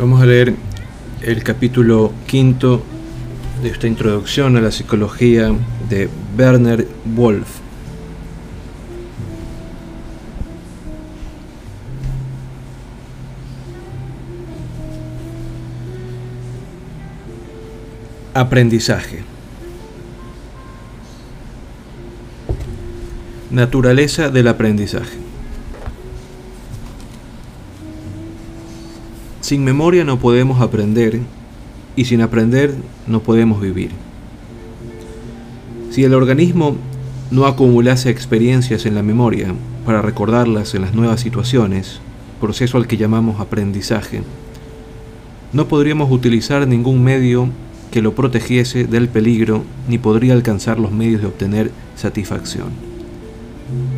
Vamos a leer el capítulo quinto de esta introducción a la psicología de Werner Wolf. Aprendizaje. Naturaleza del aprendizaje. Sin memoria no podemos aprender y sin aprender no podemos vivir. Si el organismo no acumulase experiencias en la memoria para recordarlas en las nuevas situaciones, proceso al que llamamos aprendizaje, no podríamos utilizar ningún medio que lo protegiese del peligro ni podría alcanzar los medios de obtener satisfacción.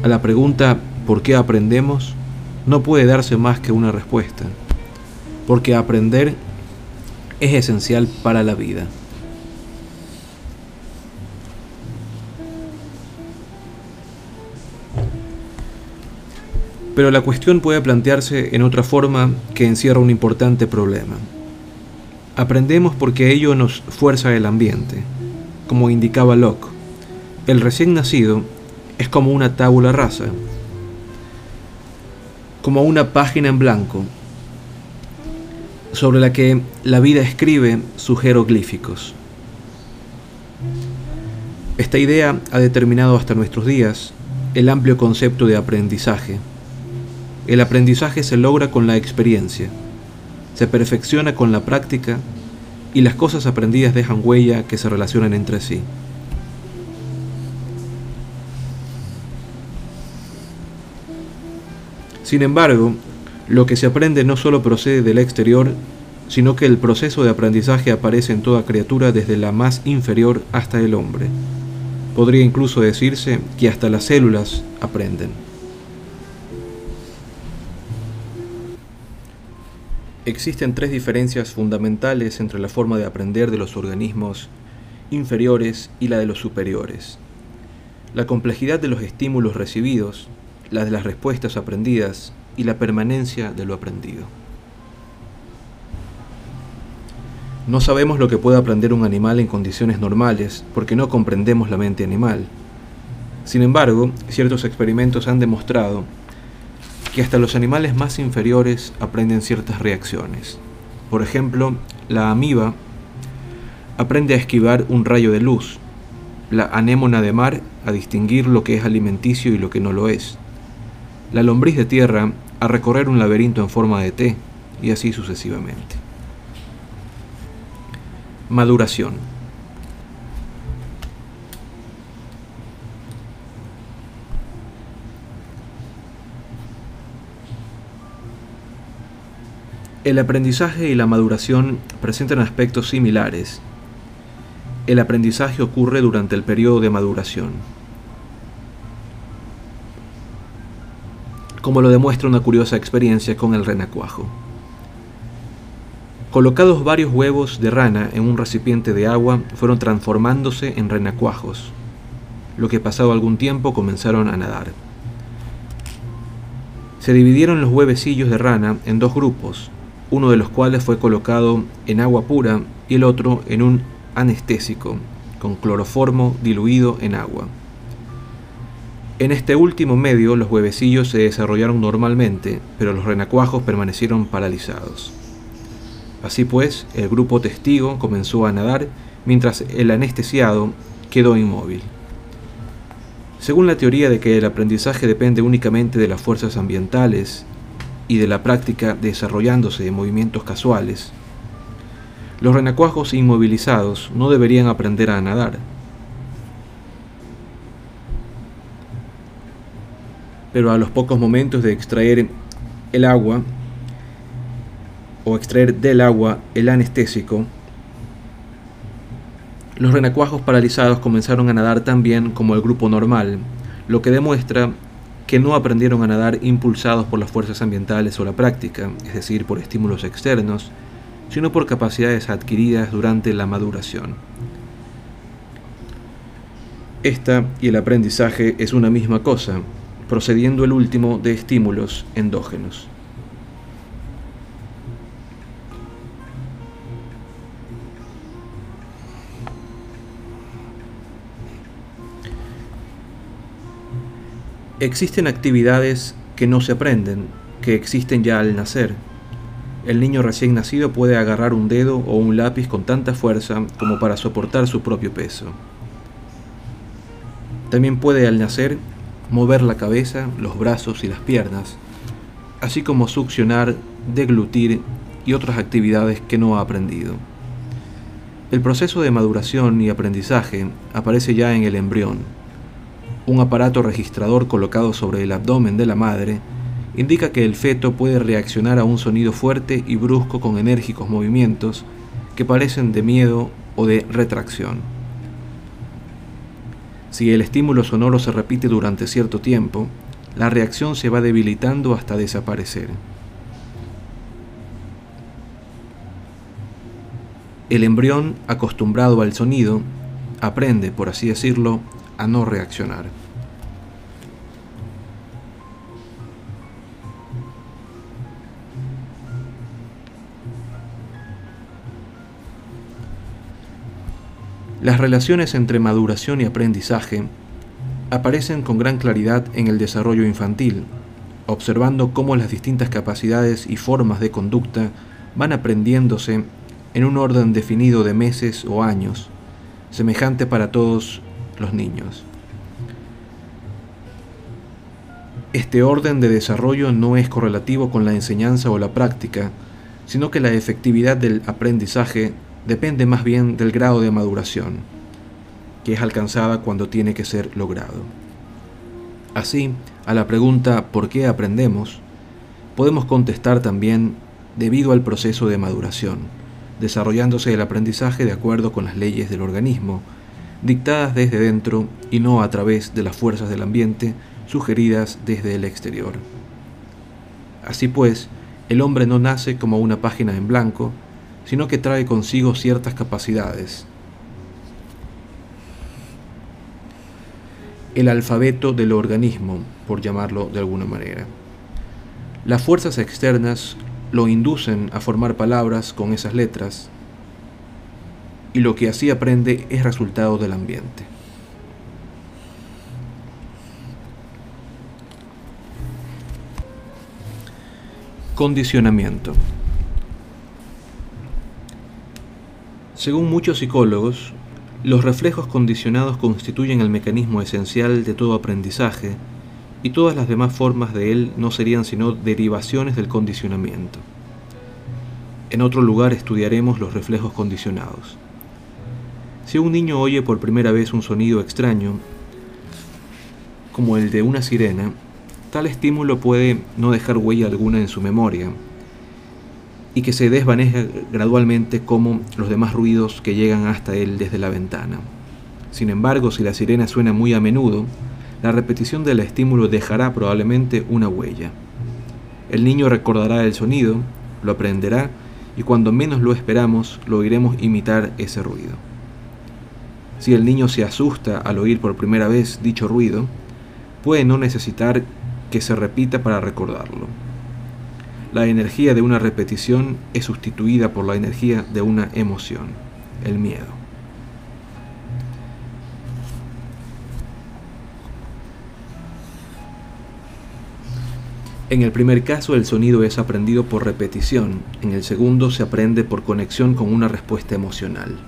A la pregunta ¿por qué aprendemos? no puede darse más que una respuesta porque aprender es esencial para la vida. Pero la cuestión puede plantearse en otra forma que encierra un importante problema. Aprendemos porque ello nos fuerza el ambiente. Como indicaba Locke, el recién nacido es como una tabula rasa, como una página en blanco sobre la que la vida escribe sus jeroglíficos. Esta idea ha determinado hasta nuestros días el amplio concepto de aprendizaje. El aprendizaje se logra con la experiencia, se perfecciona con la práctica y las cosas aprendidas dejan huella que se relacionan entre sí. Sin embargo, lo que se aprende no solo procede del exterior, sino que el proceso de aprendizaje aparece en toda criatura desde la más inferior hasta el hombre. Podría incluso decirse que hasta las células aprenden. Existen tres diferencias fundamentales entre la forma de aprender de los organismos inferiores y la de los superiores. La complejidad de los estímulos recibidos, la de las respuestas aprendidas y la permanencia de lo aprendido. No sabemos lo que puede aprender un animal en condiciones normales porque no comprendemos la mente animal. Sin embargo, ciertos experimentos han demostrado que hasta los animales más inferiores aprenden ciertas reacciones. Por ejemplo, la amiba aprende a esquivar un rayo de luz, la anémona de mar a distinguir lo que es alimenticio y lo que no lo es, la lombriz de tierra a recorrer un laberinto en forma de T y así sucesivamente. Maduración. El aprendizaje y la maduración presentan aspectos similares. El aprendizaje ocurre durante el periodo de maduración. Como lo demuestra una curiosa experiencia con el renacuajo. Colocados varios huevos de rana en un recipiente de agua, fueron transformándose en renacuajos, lo que pasado algún tiempo comenzaron a nadar. Se dividieron los huevecillos de rana en dos grupos, uno de los cuales fue colocado en agua pura y el otro en un anestésico, con cloroformo diluido en agua. En este último medio los huevecillos se desarrollaron normalmente, pero los renacuajos permanecieron paralizados. Así pues, el grupo testigo comenzó a nadar mientras el anestesiado quedó inmóvil. Según la teoría de que el aprendizaje depende únicamente de las fuerzas ambientales y de la práctica desarrollándose de movimientos casuales, los renacuajos inmovilizados no deberían aprender a nadar, pero a los pocos momentos de extraer el agua o extraer del agua el anestésico, los renacuajos paralizados comenzaron a nadar tan bien como el grupo normal, lo que demuestra que no aprendieron a nadar impulsados por las fuerzas ambientales o la práctica, es decir, por estímulos externos, sino por capacidades adquiridas durante la maduración. Esta y el aprendizaje es una misma cosa, procediendo el último de estímulos endógenos. Existen actividades que no se aprenden, que existen ya al nacer. El niño recién nacido puede agarrar un dedo o un lápiz con tanta fuerza como para soportar su propio peso. También puede al nacer mover la cabeza, los brazos y las piernas, así como succionar, deglutir y otras actividades que no ha aprendido. El proceso de maduración y aprendizaje aparece ya en el embrión. Un aparato registrador colocado sobre el abdomen de la madre indica que el feto puede reaccionar a un sonido fuerte y brusco con enérgicos movimientos que parecen de miedo o de retracción. Si el estímulo sonoro se repite durante cierto tiempo, la reacción se va debilitando hasta desaparecer. El embrión, acostumbrado al sonido, aprende, por así decirlo, a no reaccionar. Las relaciones entre maduración y aprendizaje aparecen con gran claridad en el desarrollo infantil, observando cómo las distintas capacidades y formas de conducta van aprendiéndose en un orden definido de meses o años, semejante para todos los niños. Este orden de desarrollo no es correlativo con la enseñanza o la práctica, sino que la efectividad del aprendizaje depende más bien del grado de maduración, que es alcanzada cuando tiene que ser logrado. Así, a la pregunta ¿por qué aprendemos? podemos contestar también debido al proceso de maduración, desarrollándose el aprendizaje de acuerdo con las leyes del organismo, dictadas desde dentro y no a través de las fuerzas del ambiente sugeridas desde el exterior. Así pues, el hombre no nace como una página en blanco, sino que trae consigo ciertas capacidades. El alfabeto del organismo, por llamarlo de alguna manera. Las fuerzas externas lo inducen a formar palabras con esas letras y lo que así aprende es resultado del ambiente. Condicionamiento. Según muchos psicólogos, los reflejos condicionados constituyen el mecanismo esencial de todo aprendizaje y todas las demás formas de él no serían sino derivaciones del condicionamiento. En otro lugar estudiaremos los reflejos condicionados. Si un niño oye por primera vez un sonido extraño, como el de una sirena, tal estímulo puede no dejar huella alguna en su memoria, y que se desvanezca gradualmente como los demás ruidos que llegan hasta él desde la ventana. Sin embargo, si la sirena suena muy a menudo, la repetición del estímulo dejará probablemente una huella. El niño recordará el sonido, lo aprenderá y cuando menos lo esperamos lo oiremos imitar ese ruido. Si el niño se asusta al oír por primera vez dicho ruido, puede no necesitar que se repita para recordarlo la energía de una repetición es sustituida por la energía de una emoción, el miedo. En el primer caso el sonido es aprendido por repetición, en el segundo se aprende por conexión con una respuesta emocional.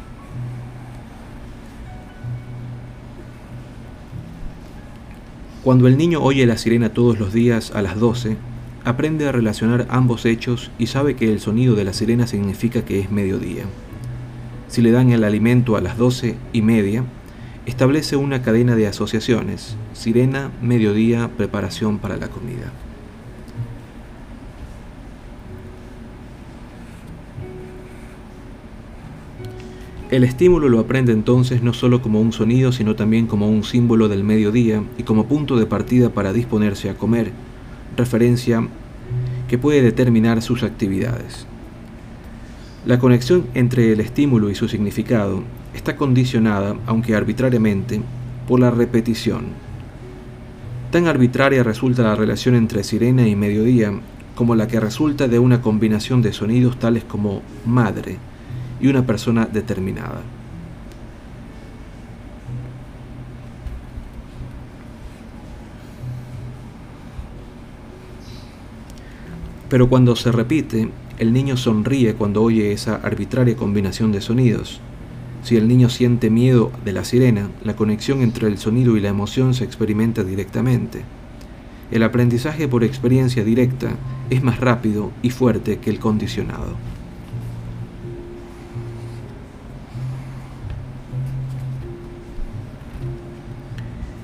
Cuando el niño oye la sirena todos los días a las 12, aprende a relacionar ambos hechos y sabe que el sonido de la sirena significa que es mediodía. Si le dan el alimento a las doce y media, establece una cadena de asociaciones, sirena, mediodía, preparación para la comida. El estímulo lo aprende entonces no solo como un sonido, sino también como un símbolo del mediodía y como punto de partida para disponerse a comer, referencia que puede determinar sus actividades. La conexión entre el estímulo y su significado está condicionada, aunque arbitrariamente, por la repetición. Tan arbitraria resulta la relación entre sirena y mediodía como la que resulta de una combinación de sonidos tales como madre y una persona determinada. Pero cuando se repite, el niño sonríe cuando oye esa arbitraria combinación de sonidos. Si el niño siente miedo de la sirena, la conexión entre el sonido y la emoción se experimenta directamente. El aprendizaje por experiencia directa es más rápido y fuerte que el condicionado.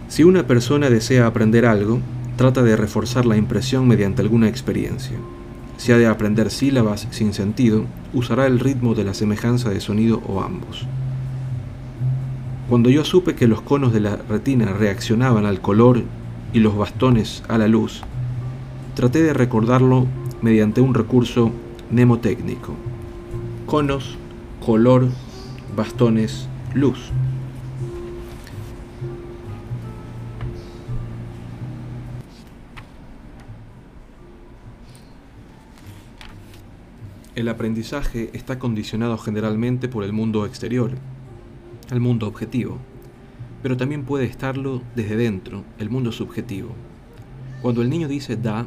Si una persona desea aprender algo, trata de reforzar la impresión mediante alguna experiencia. Si ha de aprender sílabas sin sentido, usará el ritmo de la semejanza de sonido o ambos. Cuando yo supe que los conos de la retina reaccionaban al color y los bastones a la luz, traté de recordarlo mediante un recurso mnemotécnico. Conos, color, bastones, luz. El aprendizaje está condicionado generalmente por el mundo exterior, el mundo objetivo, pero también puede estarlo desde dentro, el mundo subjetivo. Cuando el niño dice da,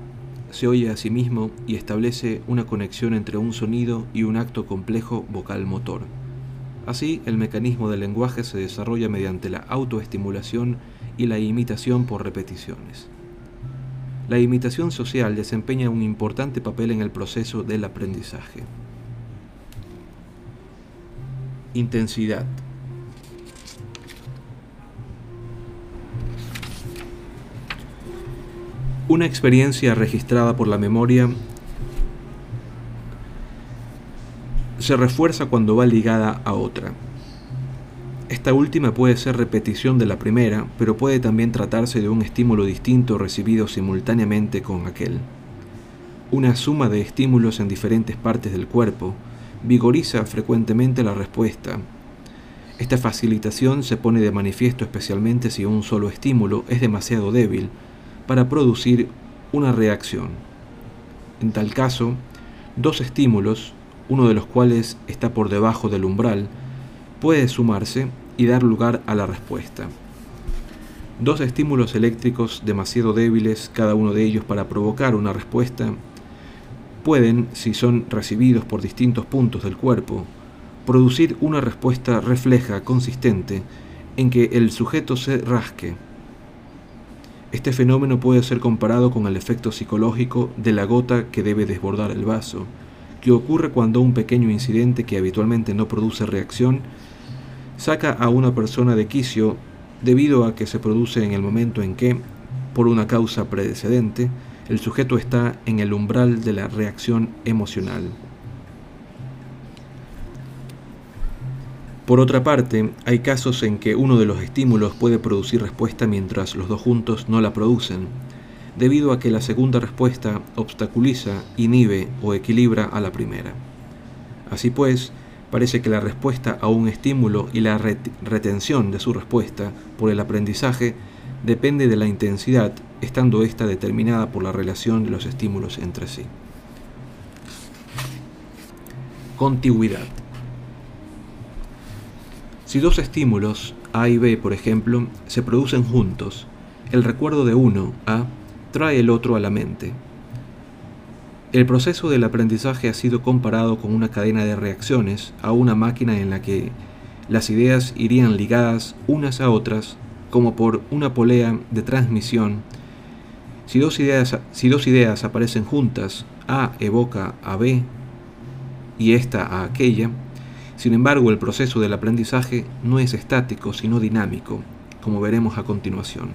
se oye a sí mismo y establece una conexión entre un sonido y un acto complejo vocal motor. Así, el mecanismo del lenguaje se desarrolla mediante la autoestimulación y la imitación por repeticiones. La imitación social desempeña un importante papel en el proceso del aprendizaje. Intensidad. Una experiencia registrada por la memoria se refuerza cuando va ligada a otra. Esta última puede ser repetición de la primera, pero puede también tratarse de un estímulo distinto recibido simultáneamente con aquel. Una suma de estímulos en diferentes partes del cuerpo vigoriza frecuentemente la respuesta. Esta facilitación se pone de manifiesto especialmente si un solo estímulo es demasiado débil para producir una reacción. En tal caso, dos estímulos, uno de los cuales está por debajo del umbral, puede sumarse y dar lugar a la respuesta. Dos estímulos eléctricos demasiado débiles, cada uno de ellos para provocar una respuesta, pueden, si son recibidos por distintos puntos del cuerpo, producir una respuesta refleja consistente en que el sujeto se rasque. Este fenómeno puede ser comparado con el efecto psicológico de la gota que debe desbordar el vaso, que ocurre cuando un pequeño incidente que habitualmente no produce reacción saca a una persona de quicio debido a que se produce en el momento en que, por una causa predecedente, el sujeto está en el umbral de la reacción emocional. Por otra parte, hay casos en que uno de los estímulos puede producir respuesta mientras los dos juntos no la producen, debido a que la segunda respuesta obstaculiza, inhibe o equilibra a la primera. Así pues, parece que la respuesta a un estímulo y la retención de su respuesta por el aprendizaje depende de la intensidad, estando ésta determinada por la relación de los estímulos entre sí. Contigüidad. Si dos estímulos, A y B por ejemplo, se producen juntos, el recuerdo de uno, A, trae el otro a la mente, el proceso del aprendizaje ha sido comparado con una cadena de reacciones a una máquina en la que las ideas irían ligadas unas a otras como por una polea de transmisión. Si dos ideas, si dos ideas aparecen juntas, A evoca a B y esta a aquella, sin embargo el proceso del aprendizaje no es estático sino dinámico, como veremos a continuación.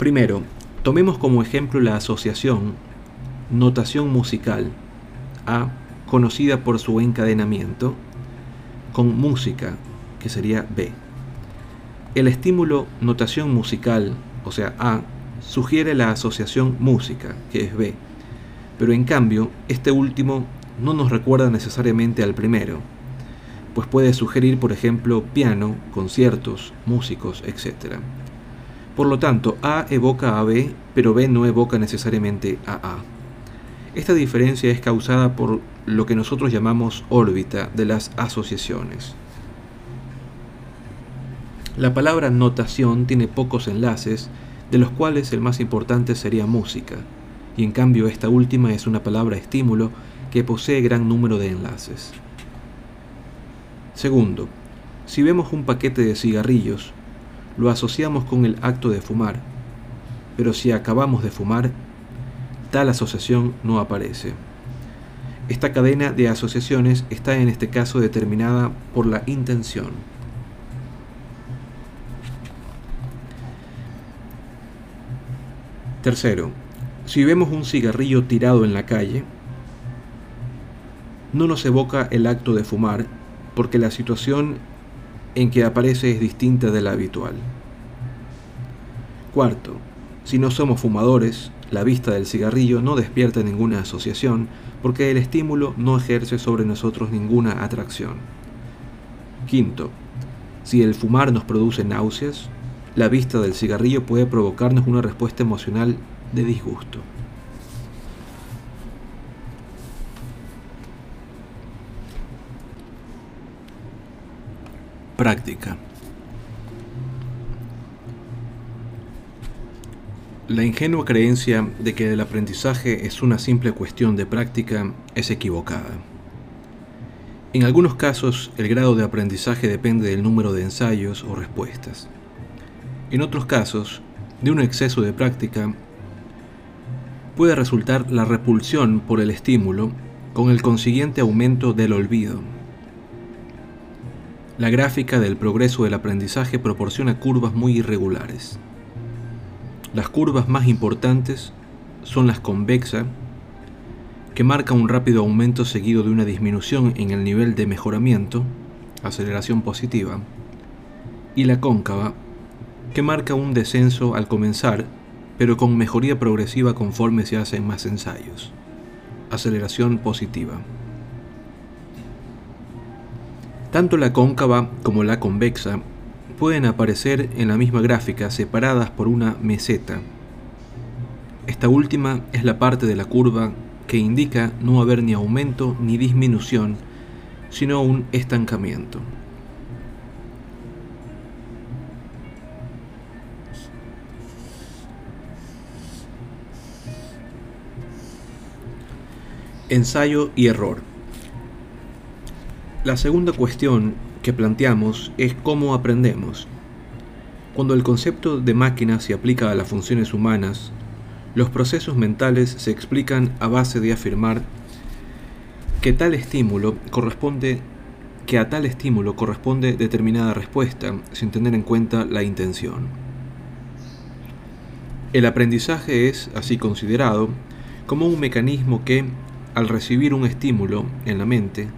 Primero, tomemos como ejemplo la asociación notación musical A, conocida por su encadenamiento, con música, que sería B. El estímulo notación musical, o sea A, sugiere la asociación música, que es B, pero en cambio este último no nos recuerda necesariamente al primero, pues puede sugerir, por ejemplo, piano, conciertos, músicos, etc. Por lo tanto, A evoca a B, pero B no evoca necesariamente a A. Esta diferencia es causada por lo que nosotros llamamos órbita de las asociaciones. La palabra notación tiene pocos enlaces, de los cuales el más importante sería música, y en cambio esta última es una palabra estímulo que posee gran número de enlaces. Segundo, si vemos un paquete de cigarrillos, lo asociamos con el acto de fumar, pero si acabamos de fumar, tal asociación no aparece. Esta cadena de asociaciones está en este caso determinada por la intención. Tercero, si vemos un cigarrillo tirado en la calle, no nos evoca el acto de fumar porque la situación en que aparece es distinta de la habitual. Cuarto, si no somos fumadores, la vista del cigarrillo no despierta ninguna asociación porque el estímulo no ejerce sobre nosotros ninguna atracción. Quinto, si el fumar nos produce náuseas, la vista del cigarrillo puede provocarnos una respuesta emocional de disgusto. Práctica. La ingenua creencia de que el aprendizaje es una simple cuestión de práctica es equivocada. En algunos casos, el grado de aprendizaje depende del número de ensayos o respuestas. En otros casos, de un exceso de práctica, puede resultar la repulsión por el estímulo con el consiguiente aumento del olvido. La gráfica del progreso del aprendizaje proporciona curvas muy irregulares. Las curvas más importantes son las convexa, que marca un rápido aumento seguido de una disminución en el nivel de mejoramiento, aceleración positiva, y la cóncava, que marca un descenso al comenzar, pero con mejoría progresiva conforme se hacen más ensayos, aceleración positiva. Tanto la cóncava como la convexa pueden aparecer en la misma gráfica separadas por una meseta. Esta última es la parte de la curva que indica no haber ni aumento ni disminución, sino un estancamiento. Ensayo y error. La segunda cuestión que planteamos es cómo aprendemos. Cuando el concepto de máquina se aplica a las funciones humanas, los procesos mentales se explican a base de afirmar que tal estímulo corresponde que a tal estímulo corresponde determinada respuesta sin tener en cuenta la intención. El aprendizaje es así considerado como un mecanismo que, al recibir un estímulo en la mente,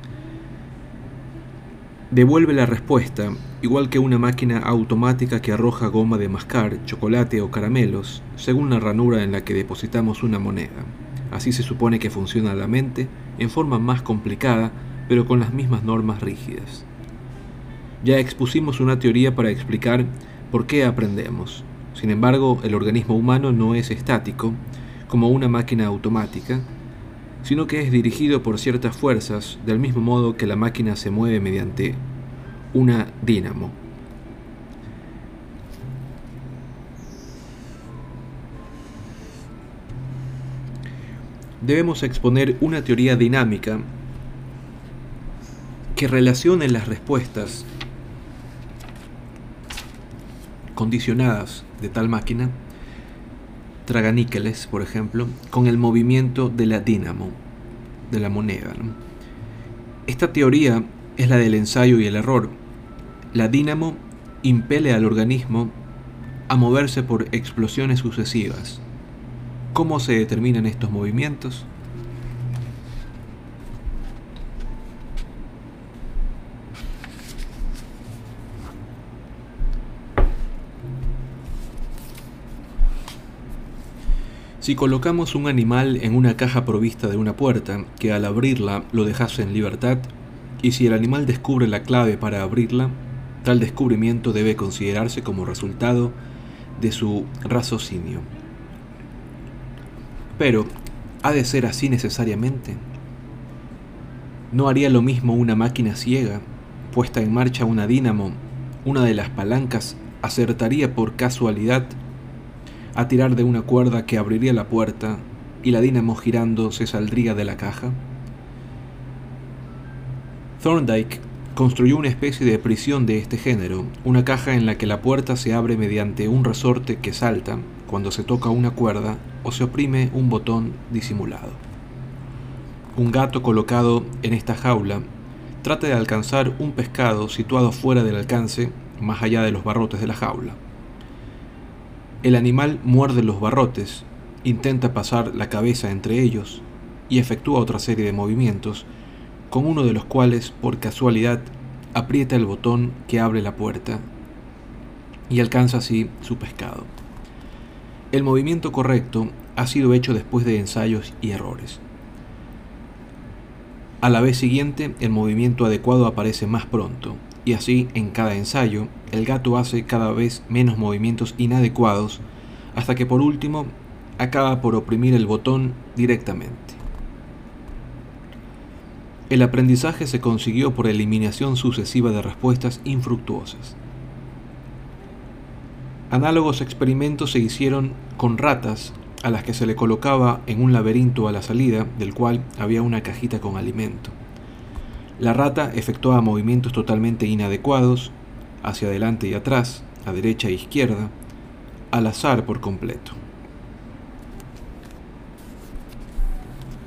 devuelve la respuesta, igual que una máquina automática que arroja goma de mascar, chocolate o caramelos, según la ranura en la que depositamos una moneda. Así se supone que funciona la mente, en forma más complicada, pero con las mismas normas rígidas. Ya expusimos una teoría para explicar por qué aprendemos. Sin embargo, el organismo humano no es estático, como una máquina automática, sino que es dirigido por ciertas fuerzas, del mismo modo que la máquina se mueve mediante una dínamo. Debemos exponer una teoría dinámica que relacione las respuestas condicionadas de tal máquina traganíqueles, por ejemplo, con el movimiento de la dínamo, de la moneda. Esta teoría es la del ensayo y el error. La dínamo impele al organismo a moverse por explosiones sucesivas. ¿Cómo se determinan estos movimientos? Si colocamos un animal en una caja provista de una puerta, que al abrirla lo dejase en libertad, y si el animal descubre la clave para abrirla, tal descubrimiento debe considerarse como resultado de su raciocinio. Pero, ¿ha de ser así necesariamente? ¿No haría lo mismo una máquina ciega, puesta en marcha una dínamo, una de las palancas acertaría por casualidad a tirar de una cuerda que abriría la puerta y la dínamo girando se saldría de la caja? Thorndike construyó una especie de prisión de este género, una caja en la que la puerta se abre mediante un resorte que salta cuando se toca una cuerda o se oprime un botón disimulado. Un gato colocado en esta jaula trata de alcanzar un pescado situado fuera del alcance, más allá de los barrotes de la jaula. El animal muerde los barrotes, intenta pasar la cabeza entre ellos y efectúa otra serie de movimientos con uno de los cuales, por casualidad, aprieta el botón que abre la puerta y alcanza así su pescado. El movimiento correcto ha sido hecho después de ensayos y errores. A la vez siguiente, el movimiento adecuado aparece más pronto, y así en cada ensayo, el gato hace cada vez menos movimientos inadecuados, hasta que por último acaba por oprimir el botón directamente. El aprendizaje se consiguió por eliminación sucesiva de respuestas infructuosas. Análogos experimentos se hicieron con ratas a las que se le colocaba en un laberinto a la salida del cual había una cajita con alimento. La rata efectuaba movimientos totalmente inadecuados, hacia adelante y atrás, a derecha e izquierda, al azar por completo.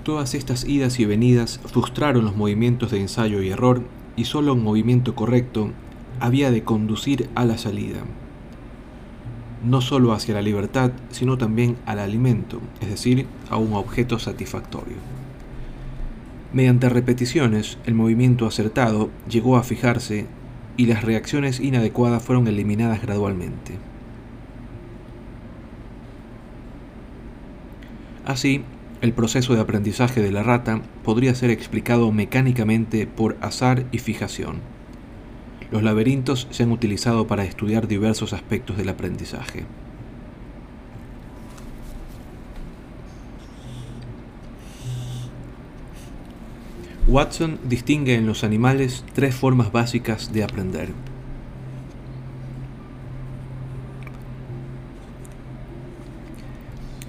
Todas estas idas y venidas frustraron los movimientos de ensayo y error y solo un movimiento correcto había de conducir a la salida, no solo hacia la libertad, sino también al alimento, es decir, a un objeto satisfactorio. Mediante repeticiones, el movimiento acertado llegó a fijarse y las reacciones inadecuadas fueron eliminadas gradualmente. Así, el proceso de aprendizaje de la rata podría ser explicado mecánicamente por azar y fijación. Los laberintos se han utilizado para estudiar diversos aspectos del aprendizaje. Watson distingue en los animales tres formas básicas de aprender.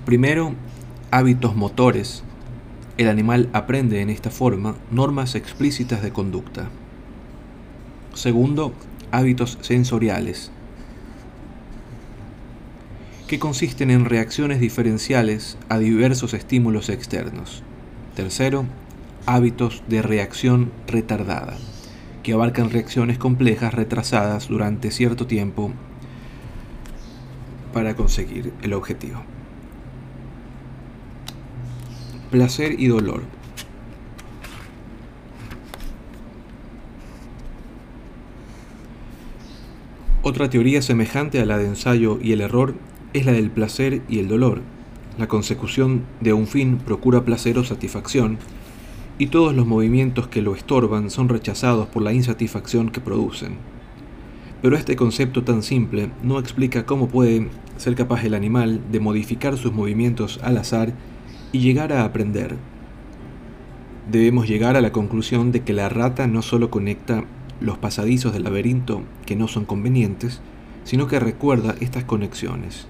Primero, hábitos motores, el animal aprende en esta forma normas explícitas de conducta. Segundo, hábitos sensoriales, que consisten en reacciones diferenciales a diversos estímulos externos. Tercero, hábitos de reacción retardada, que abarcan reacciones complejas retrasadas durante cierto tiempo para conseguir el objetivo. Placer y dolor. Otra teoría semejante a la de ensayo y el error es la del placer y el dolor. La consecución de un fin procura placer o satisfacción, y todos los movimientos que lo estorban son rechazados por la insatisfacción que producen. Pero este concepto tan simple no explica cómo puede ser capaz el animal de modificar sus movimientos al azar y llegar a aprender. Debemos llegar a la conclusión de que la rata no solo conecta los pasadizos del laberinto que no son convenientes, sino que recuerda estas conexiones.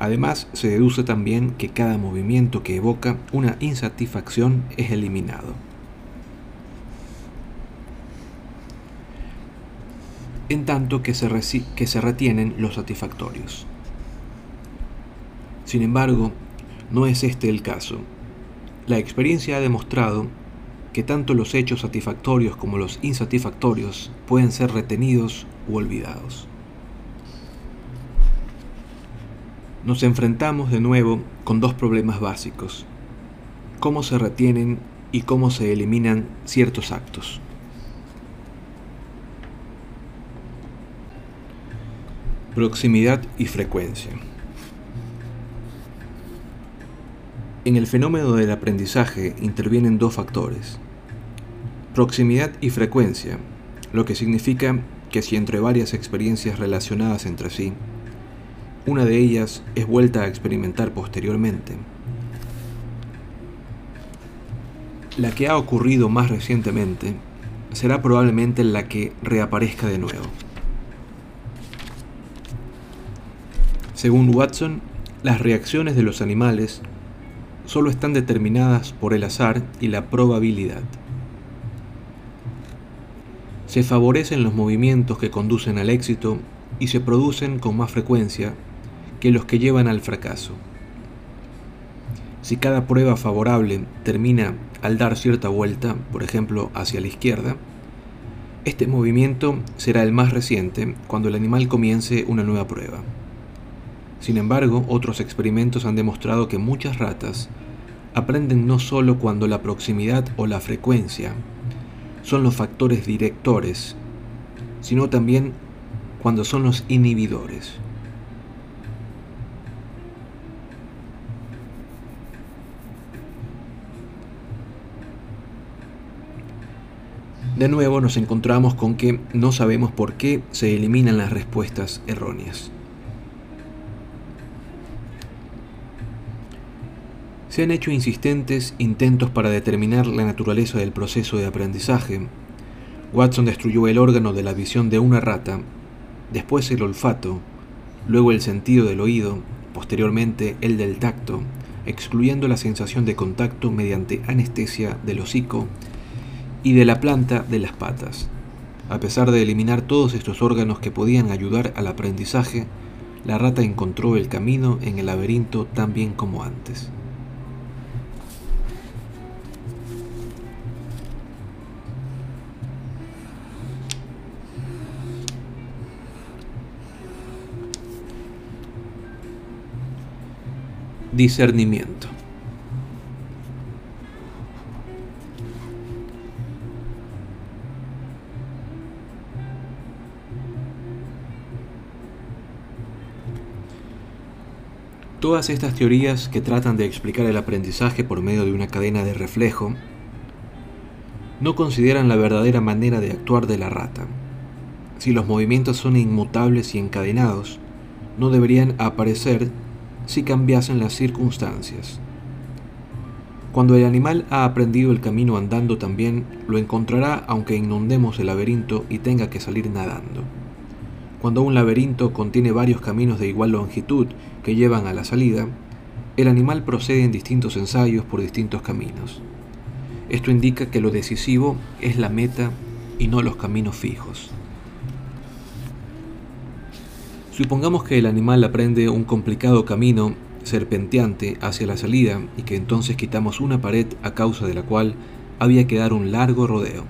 Además, se deduce también que cada movimiento que evoca una insatisfacción es eliminado. En tanto que se, que se retienen los satisfactorios. Sin embargo, no es este el caso. La experiencia ha demostrado que tanto los hechos satisfactorios como los insatisfactorios pueden ser retenidos u olvidados. Nos enfrentamos de nuevo con dos problemas básicos. Cómo se retienen y cómo se eliminan ciertos actos. Proximidad y frecuencia. En el fenómeno del aprendizaje intervienen dos factores, proximidad y frecuencia, lo que significa que si entre varias experiencias relacionadas entre sí, una de ellas es vuelta a experimentar posteriormente, la que ha ocurrido más recientemente será probablemente la que reaparezca de nuevo. Según Watson, las reacciones de los animales solo están determinadas por el azar y la probabilidad. Se favorecen los movimientos que conducen al éxito y se producen con más frecuencia que los que llevan al fracaso. Si cada prueba favorable termina al dar cierta vuelta, por ejemplo hacia la izquierda, este movimiento será el más reciente cuando el animal comience una nueva prueba. Sin embargo, otros experimentos han demostrado que muchas ratas aprenden no solo cuando la proximidad o la frecuencia son los factores directores, sino también cuando son los inhibidores. De nuevo nos encontramos con que no sabemos por qué se eliminan las respuestas erróneas. Se han hecho insistentes intentos para determinar la naturaleza del proceso de aprendizaje. Watson destruyó el órgano de la visión de una rata, después el olfato, luego el sentido del oído, posteriormente el del tacto, excluyendo la sensación de contacto mediante anestesia del hocico y de la planta de las patas. A pesar de eliminar todos estos órganos que podían ayudar al aprendizaje, la rata encontró el camino en el laberinto tan bien como antes. Discernimiento. Todas estas teorías que tratan de explicar el aprendizaje por medio de una cadena de reflejo no consideran la verdadera manera de actuar de la rata. Si los movimientos son inmutables y encadenados, no deberían aparecer si cambiasen las circunstancias. Cuando el animal ha aprendido el camino andando también, lo encontrará aunque inundemos el laberinto y tenga que salir nadando. Cuando un laberinto contiene varios caminos de igual longitud que llevan a la salida, el animal procede en distintos ensayos por distintos caminos. Esto indica que lo decisivo es la meta y no los caminos fijos. Supongamos que el animal aprende un complicado camino serpenteante hacia la salida y que entonces quitamos una pared a causa de la cual había que dar un largo rodeo.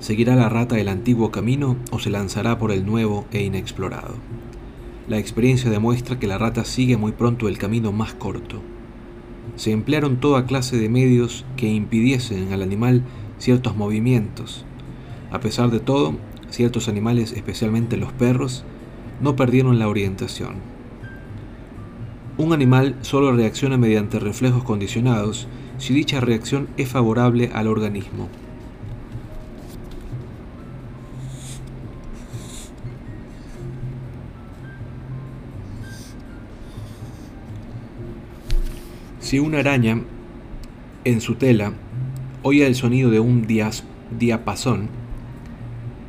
¿Seguirá la rata el antiguo camino o se lanzará por el nuevo e inexplorado? La experiencia demuestra que la rata sigue muy pronto el camino más corto. Se emplearon toda clase de medios que impidiesen al animal ciertos movimientos. A pesar de todo, ciertos animales, especialmente los perros, no perdieron la orientación. Un animal solo reacciona mediante reflejos condicionados si dicha reacción es favorable al organismo. Si una araña en su tela oye el sonido de un diapasón,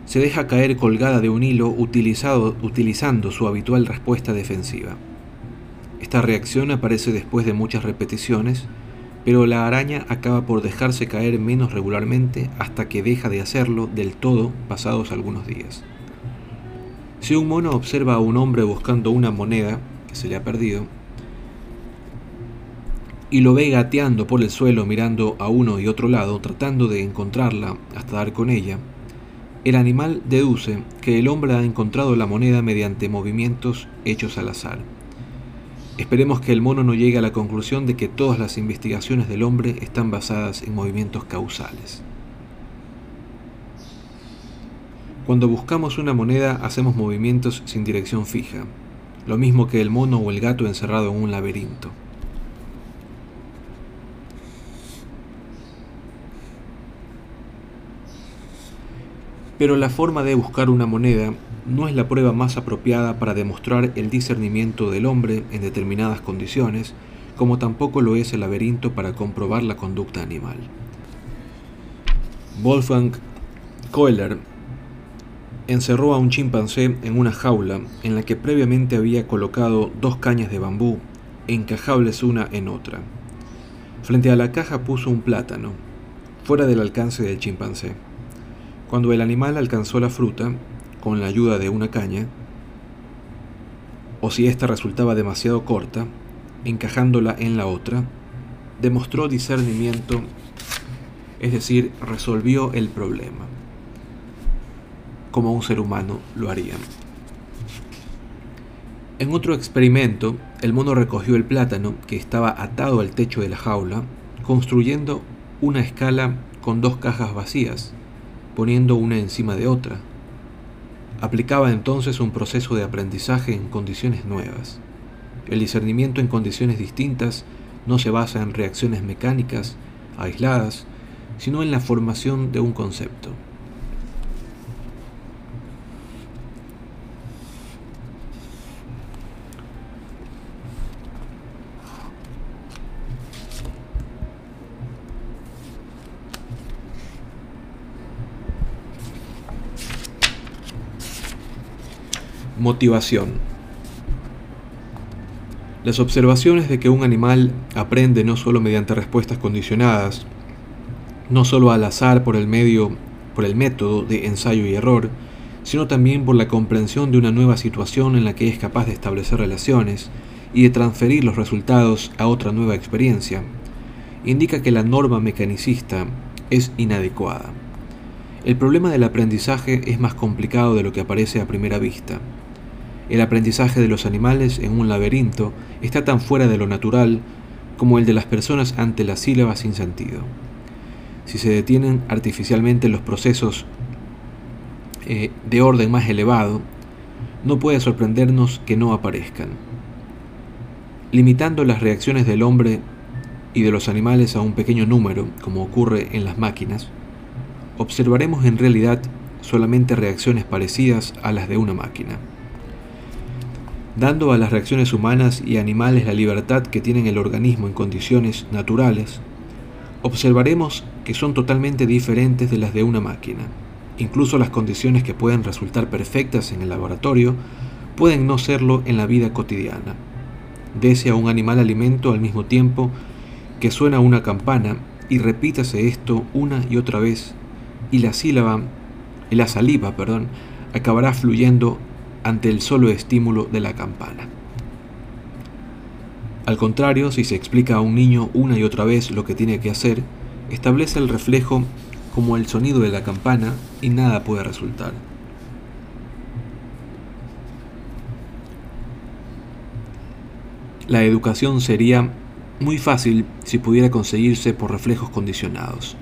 se deja caer colgada de un hilo utilizando su habitual respuesta defensiva. Esta reacción aparece después de muchas repeticiones, pero la araña acaba por dejarse caer menos regularmente hasta que deja de hacerlo del todo pasados algunos días. Si un mono observa a un hombre buscando una moneda que se le ha perdido, y lo ve gateando por el suelo mirando a uno y otro lado, tratando de encontrarla hasta dar con ella, el animal deduce que el hombre ha encontrado la moneda mediante movimientos hechos al azar. Esperemos que el mono no llegue a la conclusión de que todas las investigaciones del hombre están basadas en movimientos causales. Cuando buscamos una moneda hacemos movimientos sin dirección fija, lo mismo que el mono o el gato encerrado en un laberinto. Pero la forma de buscar una moneda no es la prueba más apropiada para demostrar el discernimiento del hombre en determinadas condiciones, como tampoco lo es el laberinto para comprobar la conducta animal. Wolfgang Kohler encerró a un chimpancé en una jaula en la que previamente había colocado dos cañas de bambú encajables una en otra. Frente a la caja puso un plátano, fuera del alcance del chimpancé. Cuando el animal alcanzó la fruta, con la ayuda de una caña, o si ésta resultaba demasiado corta, encajándola en la otra, demostró discernimiento, es decir, resolvió el problema, como un ser humano lo haría. En otro experimento, el mono recogió el plátano que estaba atado al techo de la jaula, construyendo una escala con dos cajas vacías, poniendo una encima de otra, Aplicaba entonces un proceso de aprendizaje en condiciones nuevas. El discernimiento en condiciones distintas no se basa en reacciones mecánicas, aisladas, sino en la formación de un concepto. Motivación. Las observaciones de que un animal aprende no solo mediante respuestas condicionadas, no solo al azar por el medio, por el método de ensayo y error, sino también por la comprensión de una nueva situación en la que es capaz de establecer relaciones y de transferir los resultados a otra nueva experiencia, indica que la norma mecanicista es inadecuada. El problema del aprendizaje es más complicado de lo que aparece a primera vista. El aprendizaje de los animales en un laberinto está tan fuera de lo natural como el de las personas ante las sílabas sin sentido. Si se detienen artificialmente los procesos eh, de orden más elevado, no puede sorprendernos que no aparezcan. Limitando las reacciones del hombre y de los animales a un pequeño número, como ocurre en las máquinas, observaremos en realidad solamente reacciones parecidas a las de una máquina dando a las reacciones humanas y animales la libertad que tienen el organismo en condiciones naturales, observaremos que son totalmente diferentes de las de una máquina. Incluso las condiciones que pueden resultar perfectas en el laboratorio pueden no serlo en la vida cotidiana. Dese a un animal alimento al mismo tiempo que suena una campana y repítase esto una y otra vez y la sílaba, la saliva, perdón, acabará fluyendo ante el solo estímulo de la campana. Al contrario, si se explica a un niño una y otra vez lo que tiene que hacer, establece el reflejo como el sonido de la campana y nada puede resultar. La educación sería muy fácil si pudiera conseguirse por reflejos condicionados.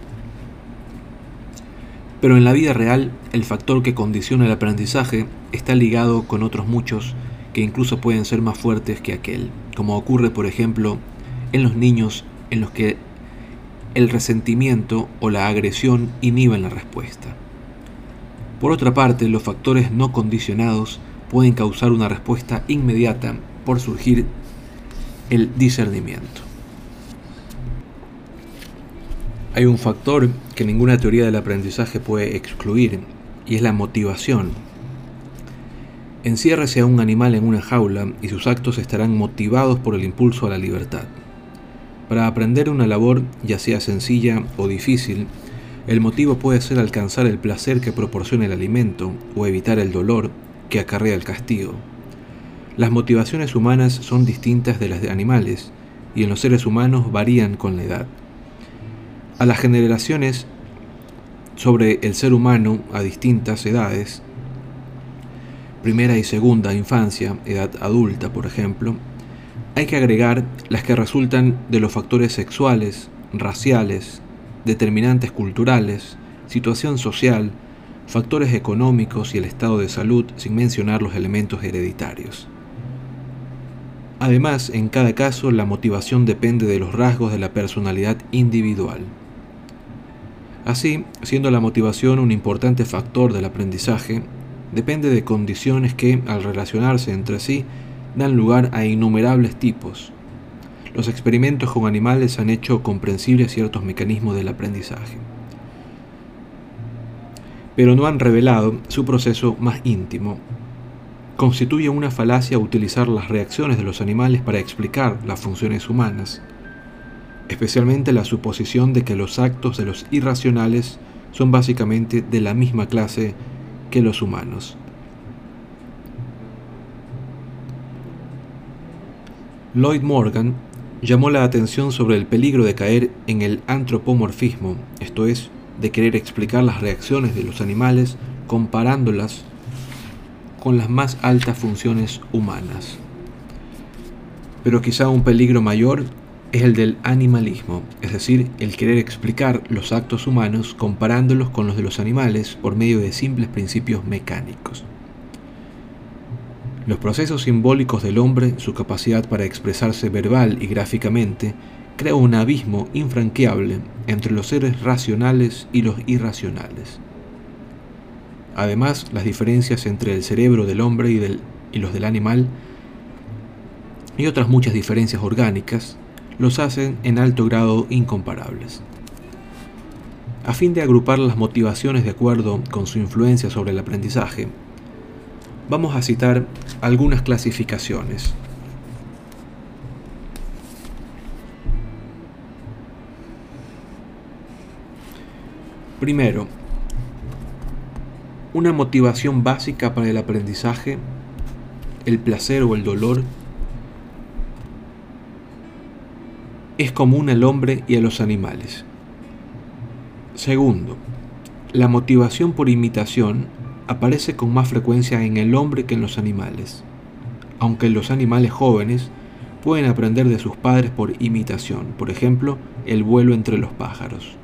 Pero en la vida real, el factor que condiciona el aprendizaje está ligado con otros muchos que incluso pueden ser más fuertes que aquel, como ocurre por ejemplo en los niños en los que el resentimiento o la agresión inhiben la respuesta. Por otra parte, los factores no condicionados pueden causar una respuesta inmediata por surgir el discernimiento. Hay un factor que ninguna teoría del aprendizaje puede excluir, y es la motivación. Enciérrese a un animal en una jaula y sus actos estarán motivados por el impulso a la libertad. Para aprender una labor, ya sea sencilla o difícil, el motivo puede ser alcanzar el placer que proporciona el alimento o evitar el dolor que acarrea el castigo. Las motivaciones humanas son distintas de las de animales y en los seres humanos varían con la edad a las generaciones sobre el ser humano a distintas edades, primera y segunda infancia, edad adulta por ejemplo, hay que agregar las que resultan de los factores sexuales, raciales, determinantes culturales, situación social, factores económicos y el estado de salud, sin mencionar los elementos hereditarios. Además, en cada caso, la motivación depende de los rasgos de la personalidad individual. Así, siendo la motivación un importante factor del aprendizaje, depende de condiciones que, al relacionarse entre sí, dan lugar a innumerables tipos. Los experimentos con animales han hecho comprensibles ciertos mecanismos del aprendizaje. pero no han revelado su proceso más íntimo. Constituye una falacia utilizar las reacciones de los animales para explicar las funciones humanas, especialmente la suposición de que los actos de los irracionales son básicamente de la misma clase que los humanos. Lloyd Morgan llamó la atención sobre el peligro de caer en el antropomorfismo, esto es, de querer explicar las reacciones de los animales comparándolas con las más altas funciones humanas. Pero quizá un peligro mayor es el del animalismo, es decir, el querer explicar los actos humanos comparándolos con los de los animales por medio de simples principios mecánicos. Los procesos simbólicos del hombre, su capacidad para expresarse verbal y gráficamente, crea un abismo infranqueable entre los seres racionales y los irracionales. Además, las diferencias entre el cerebro del hombre y, y los del animal, y otras muchas diferencias orgánicas, los hacen en alto grado incomparables. A fin de agrupar las motivaciones de acuerdo con su influencia sobre el aprendizaje, vamos a citar algunas clasificaciones. Primero, una motivación básica para el aprendizaje, el placer o el dolor, es común al hombre y a los animales. Segundo, la motivación por imitación aparece con más frecuencia en el hombre que en los animales, aunque los animales jóvenes pueden aprender de sus padres por imitación, por ejemplo, el vuelo entre los pájaros.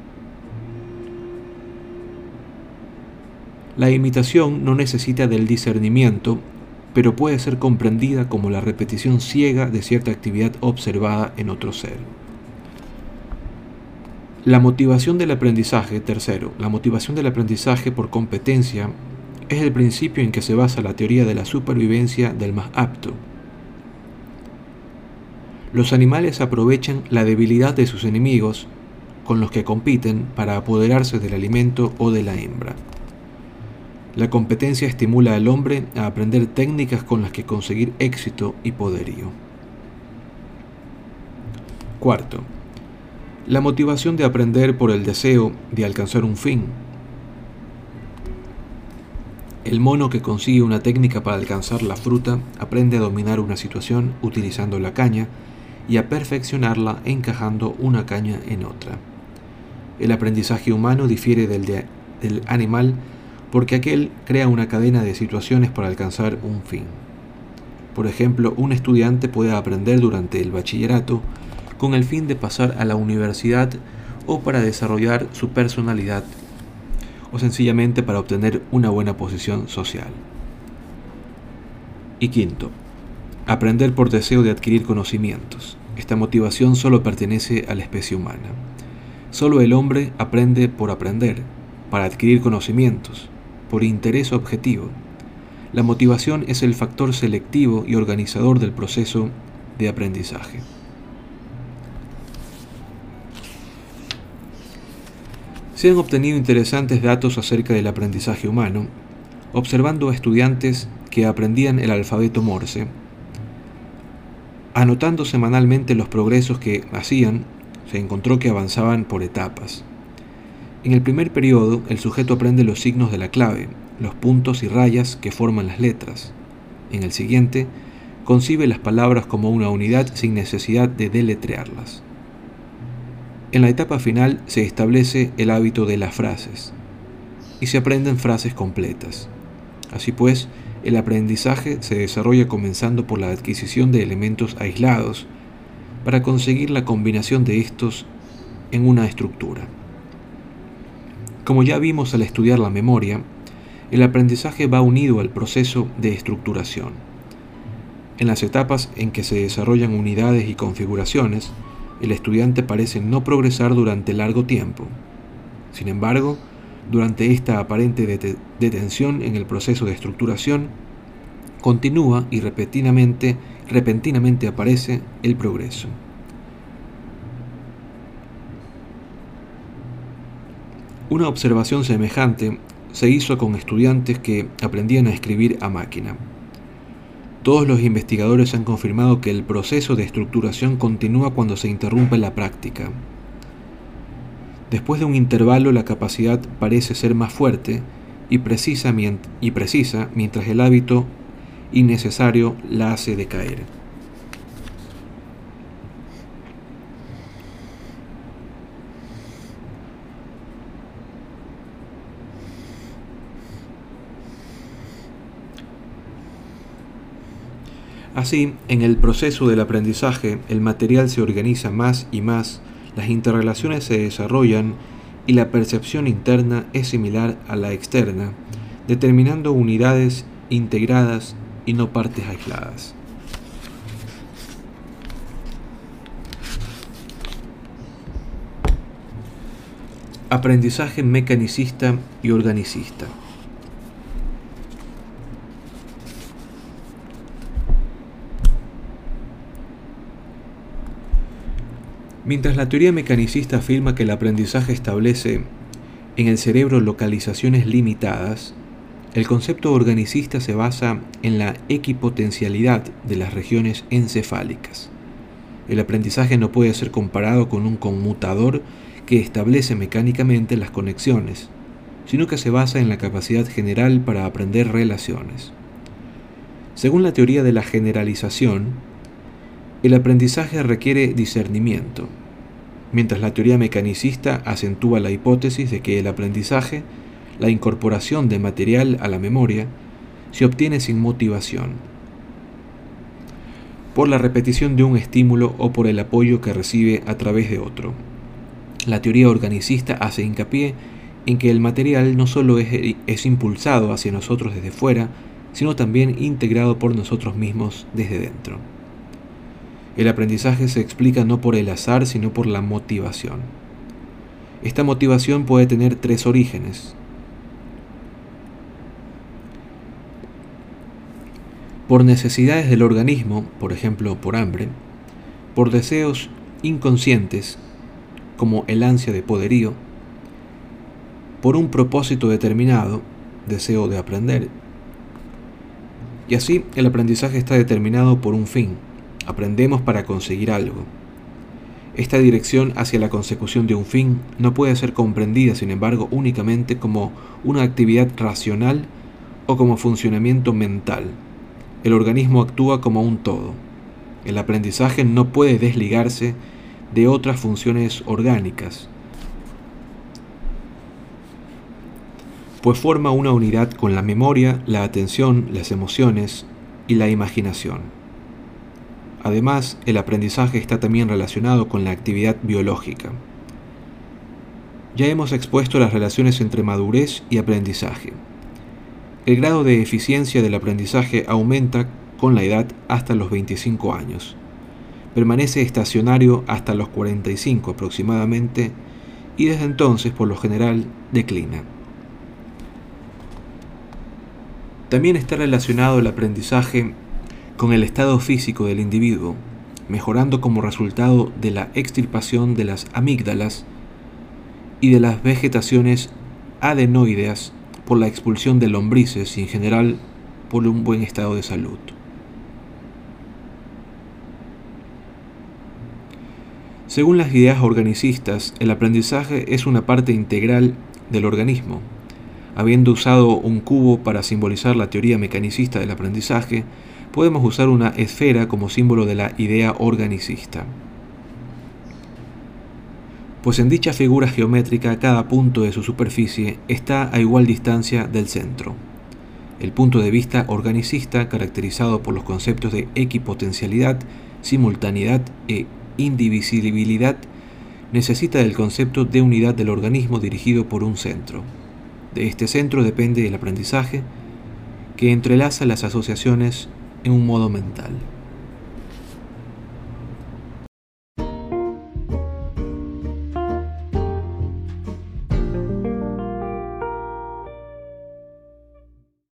La imitación no necesita del discernimiento, pero puede ser comprendida como la repetición ciega de cierta actividad observada en otro ser. La motivación del aprendizaje, tercero, la motivación del aprendizaje por competencia es el principio en que se basa la teoría de la supervivencia del más apto. Los animales aprovechan la debilidad de sus enemigos con los que compiten para apoderarse del alimento o de la hembra. La competencia estimula al hombre a aprender técnicas con las que conseguir éxito y poderío. Cuarto, la motivación de aprender por el deseo de alcanzar un fin el mono que consigue una técnica para alcanzar la fruta aprende a dominar una situación utilizando la caña y a perfeccionarla encajando una caña en otra. El aprendizaje humano difiere del, del animal porque aquel crea una cadena de situaciones para alcanzar un fin. Por ejemplo, un estudiante puede aprender durante el bachillerato con el fin de pasar a la universidad o para desarrollar su personalidad o sencillamente para obtener una buena posición social. Y quinto, aprender por deseo de adquirir conocimientos. Esta motivación solo pertenece a la especie humana. Solo el hombre aprende por aprender, para adquirir conocimientos, por interés objetivo. La motivación es el factor selectivo y organizador del proceso de aprendizaje. Se han obtenido interesantes datos acerca del aprendizaje humano, observando a estudiantes que aprendían el alfabeto Morse. Anotando semanalmente los progresos que hacían, se encontró que avanzaban por etapas. En el primer periodo, el sujeto aprende los signos de la clave, los puntos y rayas que forman las letras. En el siguiente, concibe las palabras como una unidad sin necesidad de deletrearlas. En la etapa final se establece el hábito de las frases y se aprenden frases completas. Así pues, el aprendizaje se desarrolla comenzando por la adquisición de elementos aislados para conseguir la combinación de estos en una estructura. Como ya vimos al estudiar la memoria, el aprendizaje va unido al proceso de estructuración. En las etapas en que se desarrollan unidades y configuraciones, el estudiante parece no progresar durante largo tiempo. Sin embargo, durante esta aparente detención en el proceso de estructuración, continúa y repentinamente, repentinamente aparece el progreso. Una observación semejante se hizo con estudiantes que aprendían a escribir a máquina. Todos los investigadores han confirmado que el proceso de estructuración continúa cuando se interrumpe la práctica. Después de un intervalo la capacidad parece ser más fuerte y precisa, y precisa mientras el hábito innecesario la hace decaer. Así, en el proceso del aprendizaje, el material se organiza más y más, las interrelaciones se desarrollan y la percepción interna es similar a la externa, determinando unidades integradas y no partes aisladas. Aprendizaje mecanicista y organicista. Mientras la teoría mecanicista afirma que el aprendizaje establece en el cerebro localizaciones limitadas, el concepto organicista se basa en la equipotencialidad de las regiones encefálicas. El aprendizaje no puede ser comparado con un conmutador que establece mecánicamente las conexiones, sino que se basa en la capacidad general para aprender relaciones. Según la teoría de la generalización, el aprendizaje requiere discernimiento, mientras la teoría mecanicista acentúa la hipótesis de que el aprendizaje, la incorporación de material a la memoria, se obtiene sin motivación, por la repetición de un estímulo o por el apoyo que recibe a través de otro. La teoría organicista hace hincapié en que el material no solo es, es impulsado hacia nosotros desde fuera, sino también integrado por nosotros mismos desde dentro. El aprendizaje se explica no por el azar, sino por la motivación. Esta motivación puede tener tres orígenes. Por necesidades del organismo, por ejemplo por hambre, por deseos inconscientes, como el ansia de poderío, por un propósito determinado, deseo de aprender, y así el aprendizaje está determinado por un fin, Aprendemos para conseguir algo. Esta dirección hacia la consecución de un fin no puede ser comprendida, sin embargo, únicamente como una actividad racional o como funcionamiento mental. El organismo actúa como un todo. El aprendizaje no puede desligarse de otras funciones orgánicas, pues forma una unidad con la memoria, la atención, las emociones y la imaginación. Además, el aprendizaje está también relacionado con la actividad biológica. Ya hemos expuesto las relaciones entre madurez y aprendizaje. El grado de eficiencia del aprendizaje aumenta con la edad hasta los 25 años. Permanece estacionario hasta los 45 aproximadamente y desde entonces por lo general declina. También está relacionado el aprendizaje con el estado físico del individuo, mejorando como resultado de la extirpación de las amígdalas y de las vegetaciones adenoideas por la expulsión de lombrices y en general por un buen estado de salud. Según las ideas organicistas, el aprendizaje es una parte integral del organismo. Habiendo usado un cubo para simbolizar la teoría mecanicista del aprendizaje, podemos usar una esfera como símbolo de la idea organicista. Pues en dicha figura geométrica cada punto de su superficie está a igual distancia del centro. El punto de vista organicista, caracterizado por los conceptos de equipotencialidad, simultaneidad e indivisibilidad, necesita del concepto de unidad del organismo dirigido por un centro. De este centro depende el aprendizaje, que entrelaza las asociaciones en un modo mental.